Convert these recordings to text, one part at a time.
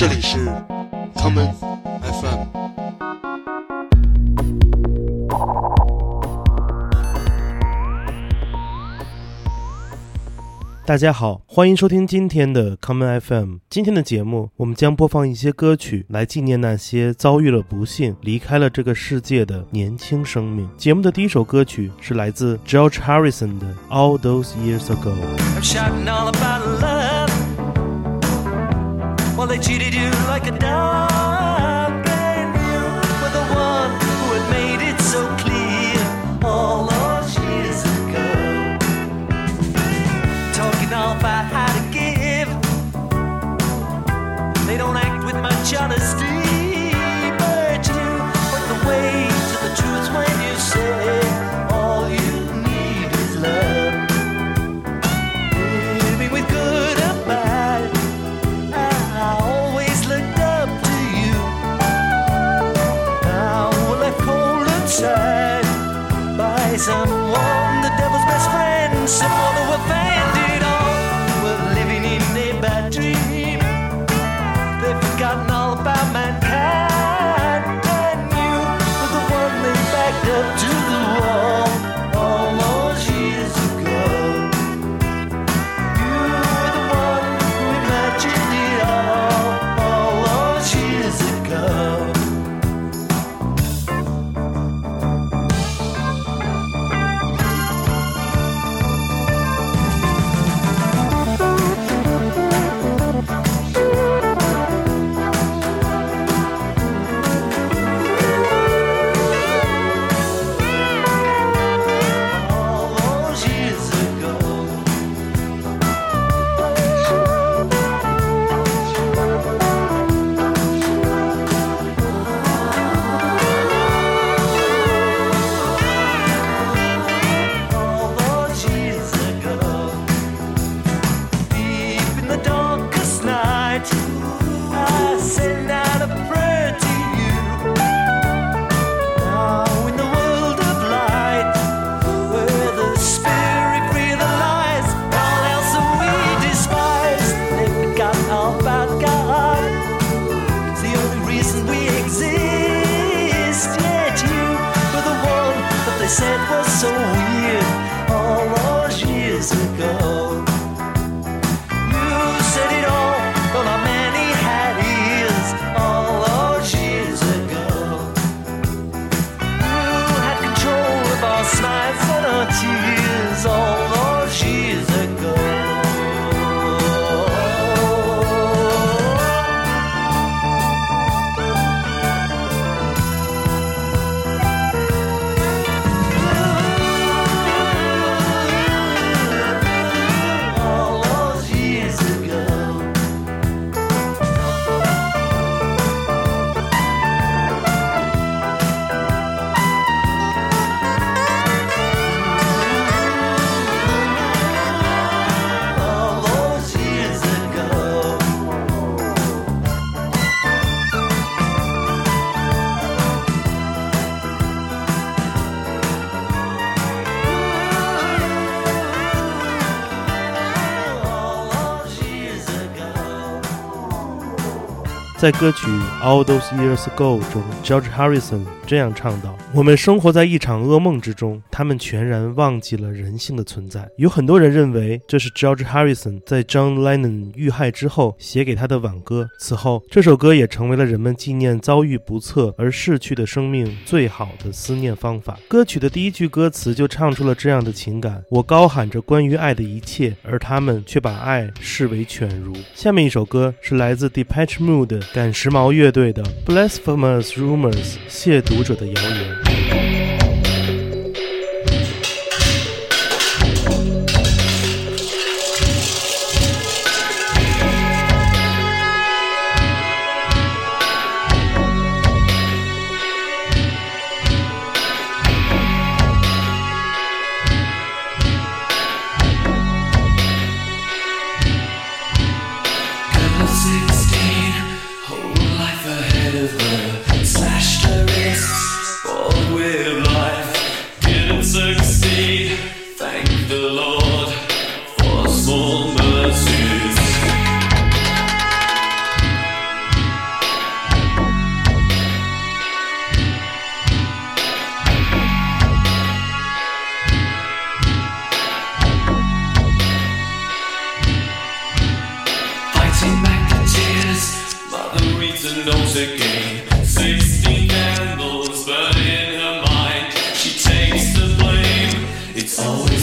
这里是 common FM。大家好，欢迎收听今天的 Common FM。今天的节目，我们将播放一些歌曲来纪念那些遭遇了不幸、离开了这个世界的年轻生命。节目的第一首歌曲是来自 George Harrison 的《All Those Years Ago》。They cheated you like a dog, and you were the one who had made it so clear all those years ago. Talking all about how to give. They don't act with much honesty, 在歌曲《All Those Years Ago》中，George Harrison 这样唱道：“我们生活在一场噩梦之中，他们全然忘记了人性的存在。”有很多人认为这是 George Harrison 在 John Lennon 遇害之后写给他的挽歌。此后，这首歌也成为了人们纪念遭遇不测而逝去的生命最好的思念方法。歌曲的第一句歌词就唱出了这样的情感：我高喊着关于爱的一切，而他们却把爱视为犬儒。下面一首歌是来自 Depeche Mode 赶时髦乐队的《Blasphemous Rumors》亵渎者的谣言。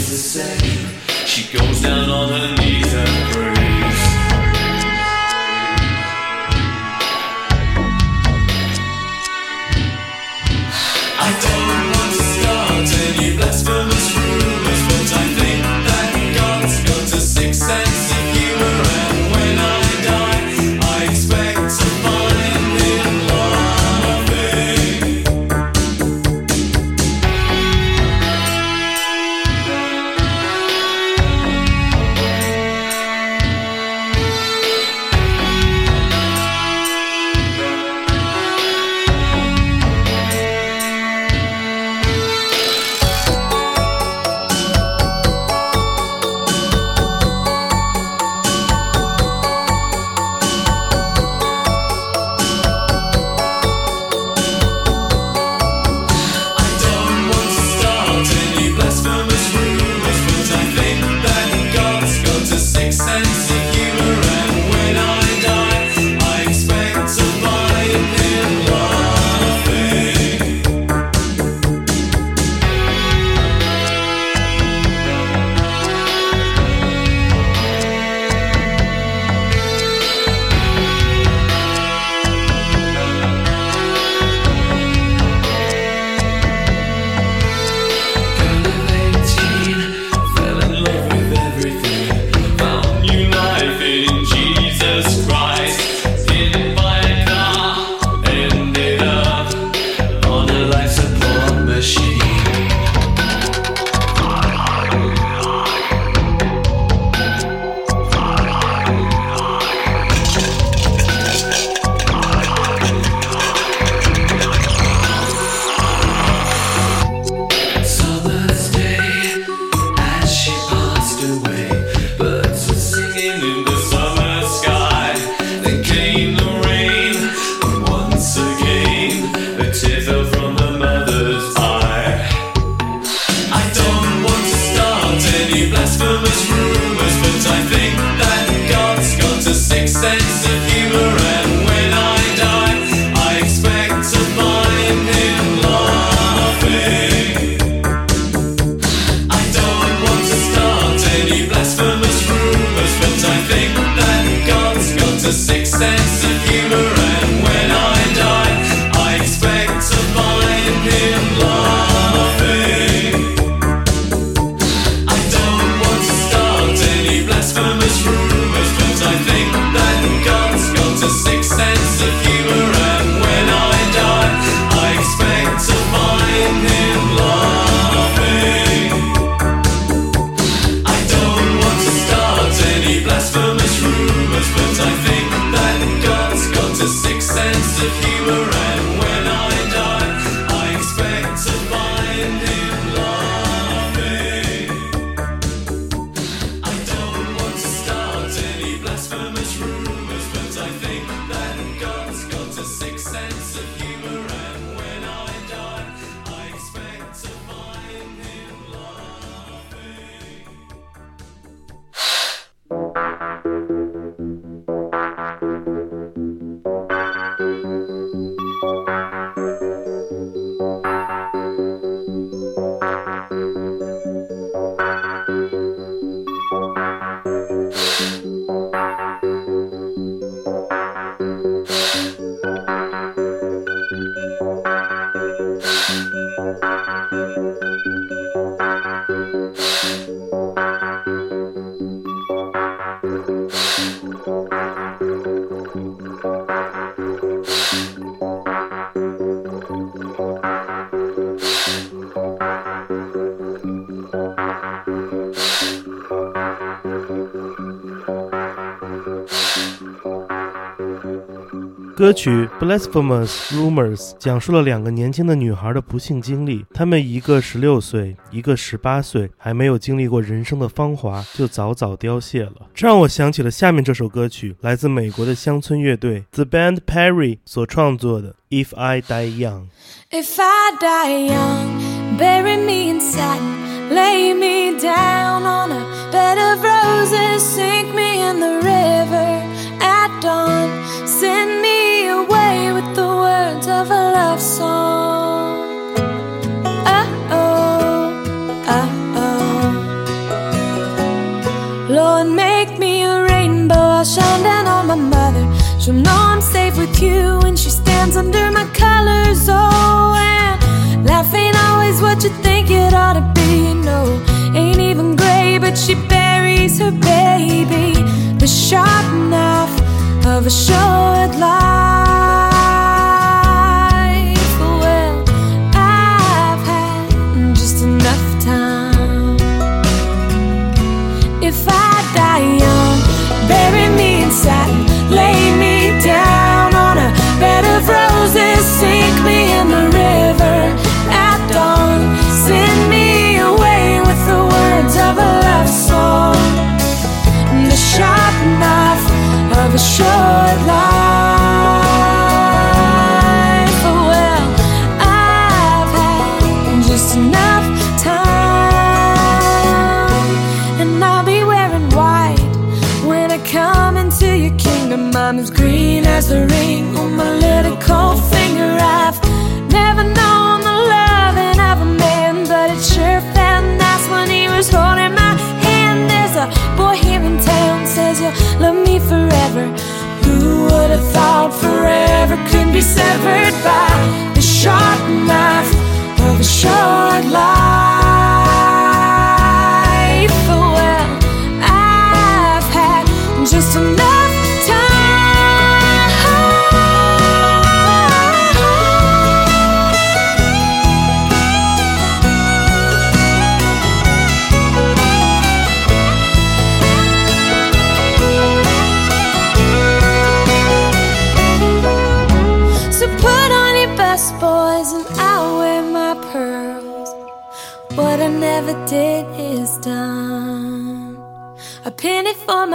the same. She goes down on her knees and prays. yeah. 歌曲《Blasphemous Rumors》讲述了两个年轻的女孩的不幸经历。她们一个十六岁，一个十八岁，还没有经历过人生的芳华，就早早凋谢了。这让我想起了下面这首歌曲，来自美国的乡村乐队 The Band Perry 所创作的《If I Die Young》。If I die young, bury me in satin, lay me down on a bed of roses, sink me in the river. at dawn. Send me away with the words of a love song. Oh, oh, oh, oh. Lord, make me a rainbow. I'll shine down on my mother. She'll know I'm safe with you when she stands under my colors. Oh, and life ain't always what you think it ought to be. No, ain't even but she buries her baby. The sharp knife of a short life. Boy here in town says you'll love me forever. Who would have thought forever could be severed by the sharp knife of a short life?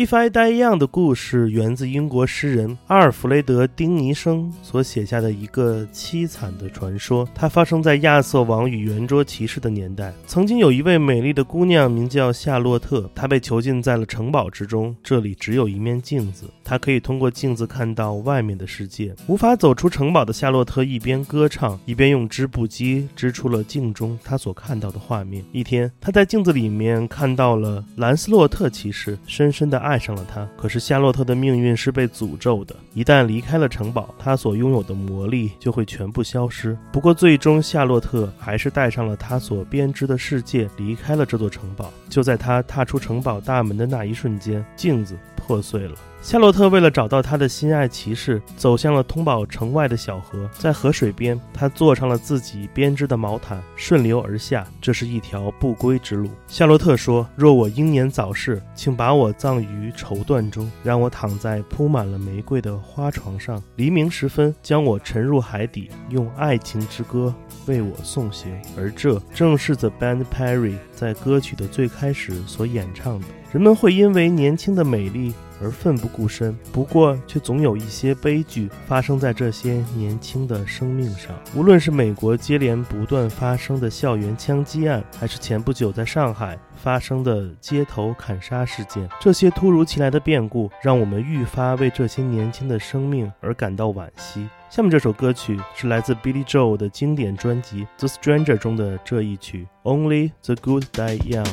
If I Die Young 的故事源自英国诗人阿尔弗雷德·丁尼生所写下的一个凄惨的传说。它发生在亚瑟王与圆桌骑士的年代。曾经有一位美丽的姑娘，名叫夏洛特，她被囚禁在了城堡之中。这里只有一面镜子，她可以通过镜子看到外面的世界。无法走出城堡的夏洛特一边歌唱，一边用织布机织出了镜中她所看到的画面。一天，她在镜子里面看到了兰斯洛特骑士，深深的爱爱上了他。可是夏洛特的命运是被诅咒的，一旦离开了城堡，他所拥有的魔力就会全部消失。不过，最终夏洛特还是带上了他所编织的世界，离开了这座城堡。就在他踏出城堡大门的那一瞬间，镜子破碎了。夏洛特为了找到他的心爱骑士，走向了通宝城外的小河。在河水边，他坐上了自己编织的毛毯，顺流而下。这是一条不归之路。夏洛特说：“若我英年早逝，请把我葬于绸缎中，让我躺在铺满了玫瑰的花床上。黎明时分，将我沉入海底，用爱情之歌为我送行。”而这正是 The Band Perry 在歌曲的最开始所演唱的。人们会因为年轻的美丽而奋不顾身。不过，却总有一些悲剧发生在这些年轻的生命上。无论是美国接连不断发生的校园枪击案，还是前不久在上海发生的街头砍杀事件，这些突如其来的变故，让我们愈发为这些年轻的生命而感到惋惜。下面这首歌曲是来自 Billy Joel 的经典专辑《The Stranger》中的这一曲《Only the Good Die Young》。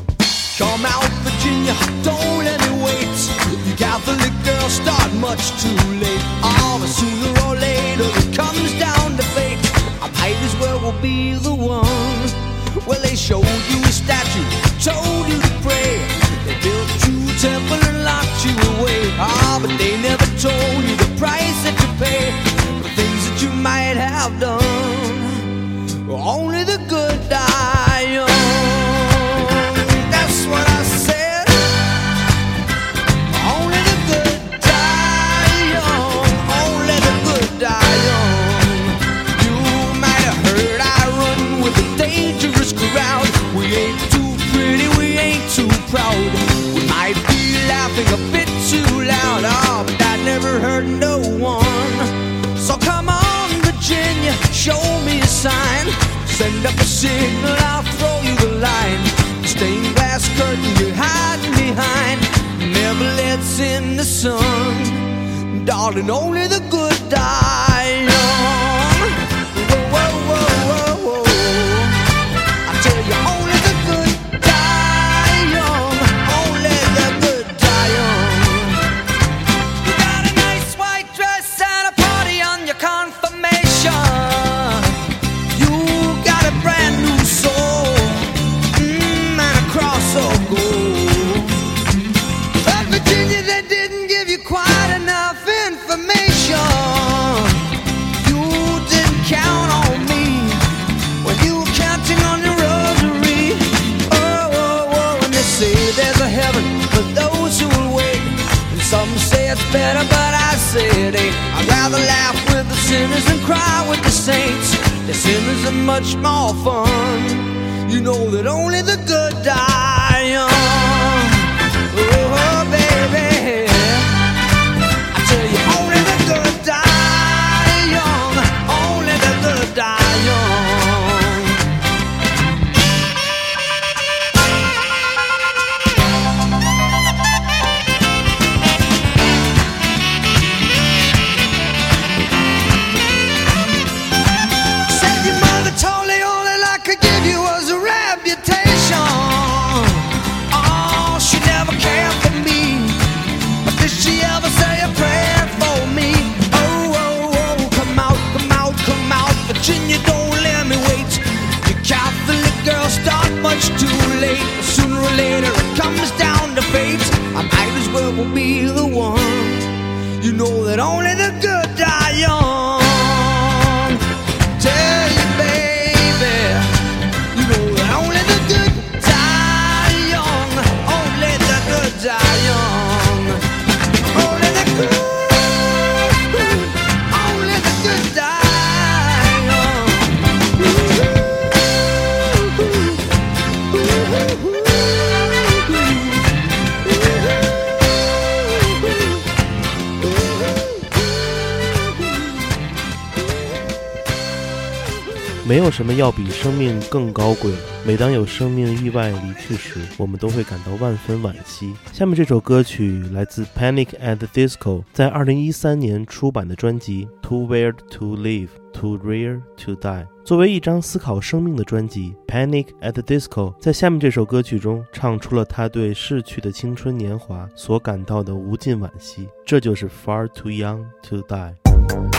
Come out, Virginia, don't let me wait. Catholic girls start much too late. Oh, but sooner or later it comes down to fate. I might as well be the one. Well, they showed you a statue, told you to pray. They built you a temple and locked you away. Ah, but they never told you the price that you pay for things that you might have done. Only the good signal, I'll throw you the line. Stained glass curtain you're hiding behind. Never lets in the sun. Darling, only the good die better, but I said, ain't. I'd rather laugh with the sinners than cry with the saints. The sinners are much more fun. You know that only the good die she ever say 没有什么要比生命更高贵。每当有生命意外离去时，我们都会感到万分惋惜。下面这首歌曲来自 Panic at the Disco 在2013年出版的专辑《Too Weird to Live, Too Rare to Die》。作为一张思考生命的专辑，《Panic at the Disco》在下面这首歌曲中唱出了他对逝去的青春年华所感到的无尽惋惜。这就是 Far Too Young to Die。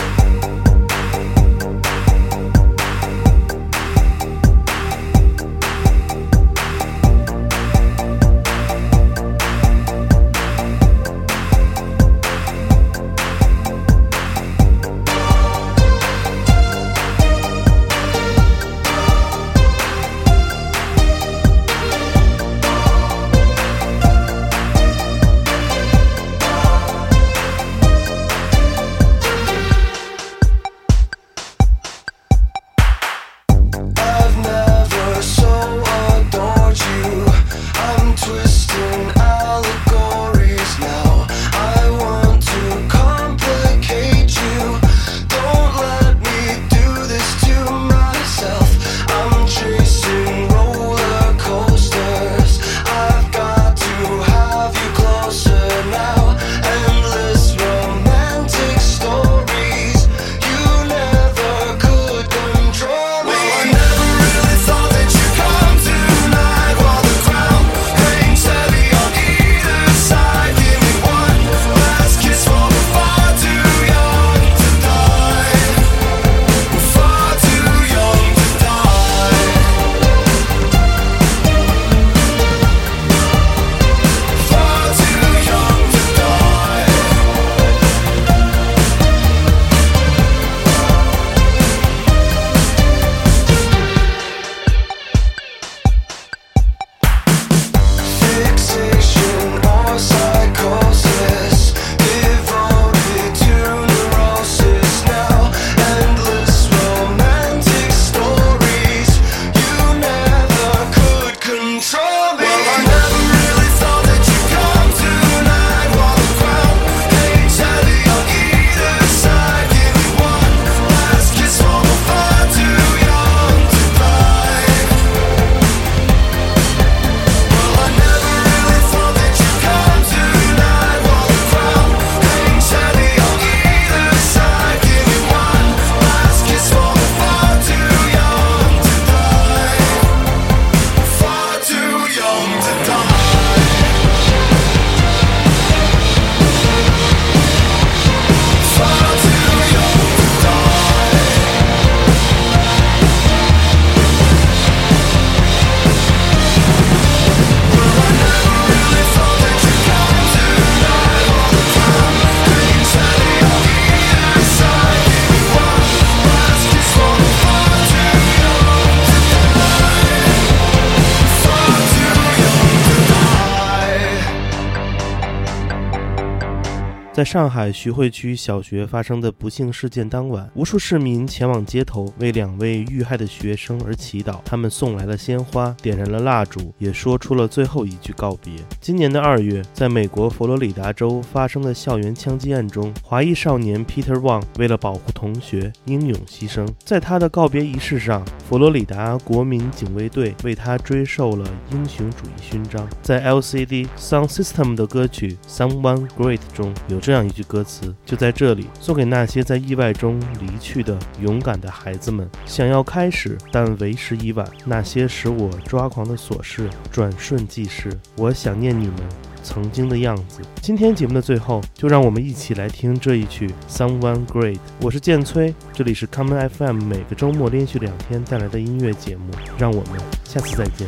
在上海徐汇区小学发生的不幸事件当晚，无数市民前往街头为两位遇害的学生而祈祷。他们送来了鲜花，点燃了蜡烛，也说出了最后一句告别。今年的二月，在美国佛罗里达州发生的校园枪击案中，华裔少年 Peter Wang 为了保护同学，英勇牺牲。在他的告别仪式上，佛罗里达国民警卫队为他追授了英雄主义勋章。在 LCD Sound System 的歌曲《Someone Great》中有这样一句歌词：“就在这里，送给那些在意外中离去的勇敢的孩子们。想要开始，但为时已晚。那些使我抓狂的琐事，转瞬即逝。我想念你们。”曾经的样子。今天节目的最后，就让我们一起来听这一曲《Someone Great》。我是建崔，这里是 Common FM，每个周末连续两天带来的音乐节目。让我们下次再见。